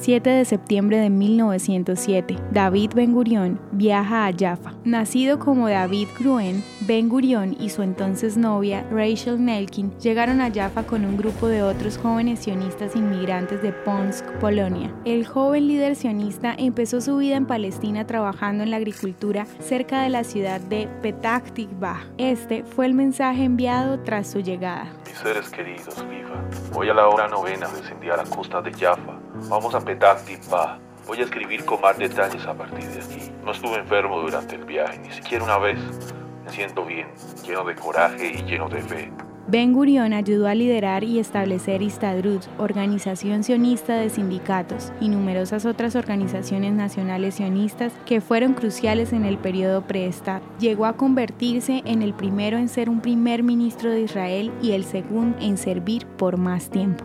7 de septiembre de 1907, David Ben Gurión viaja a Jaffa. Nacido como David Gruen, Ben Gurión y su entonces novia Rachel Nelkin llegaron a Jaffa con un grupo de otros jóvenes sionistas inmigrantes de Ponsk, Polonia. El joven líder sionista empezó su vida en Palestina trabajando en la agricultura cerca de la ciudad de Petah Tikva. Este fue el mensaje enviado tras su llegada. Mis seres queridos, viva. Hoy a la hora novena descendí a la costa de Jaffa. Vamos a Petah Tikva. Voy a escribir con más detalles a partir de aquí. No estuve enfermo durante el viaje, ni siquiera una vez. Me siento bien, lleno de coraje y lleno de fe. Ben Gurión ayudó a liderar y establecer Istadrut, organización sionista de sindicatos, y numerosas otras organizaciones nacionales sionistas que fueron cruciales en el periodo pre-Estado. Llegó a convertirse en el primero en ser un primer ministro de Israel y el segundo en servir por más tiempo.